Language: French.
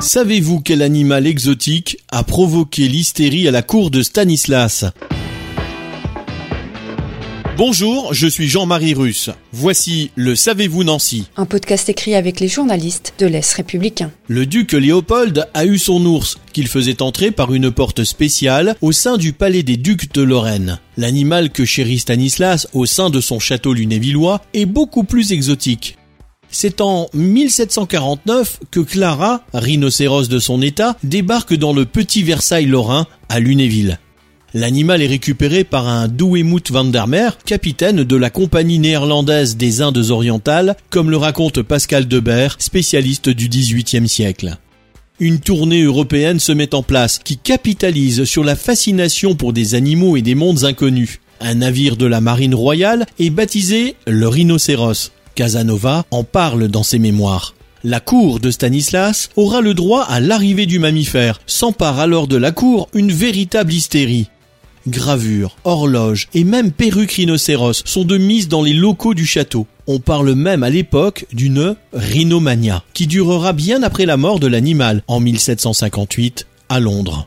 Savez-vous quel animal exotique a provoqué l'hystérie à la cour de Stanislas? Bonjour, je suis Jean-Marie Russe. Voici le Savez-vous Nancy Un podcast écrit avec les journalistes de l'Est républicain. Le duc Léopold a eu son ours, qu'il faisait entrer par une porte spéciale au sein du palais des ducs de Lorraine. L'animal que chérit Stanislas au sein de son château lunévillois est beaucoup plus exotique. C'est en 1749 que Clara, rhinocéros de son état, débarque dans le petit Versailles lorrain à Lunéville. L'animal est récupéré par un Douwemout van der Meer, capitaine de la compagnie néerlandaise des Indes orientales, comme le raconte Pascal Debert, spécialiste du XVIIIe siècle. Une tournée européenne se met en place qui capitalise sur la fascination pour des animaux et des mondes inconnus. Un navire de la marine royale est baptisé le rhinocéros. Casanova en parle dans ses mémoires. La cour de Stanislas aura le droit à l'arrivée du mammifère, s'empare alors de la cour une véritable hystérie. Gravures, horloges et même perruques rhinocéros sont de mise dans les locaux du château. On parle même à l'époque d'une rhinomania, qui durera bien après la mort de l'animal en 1758 à Londres.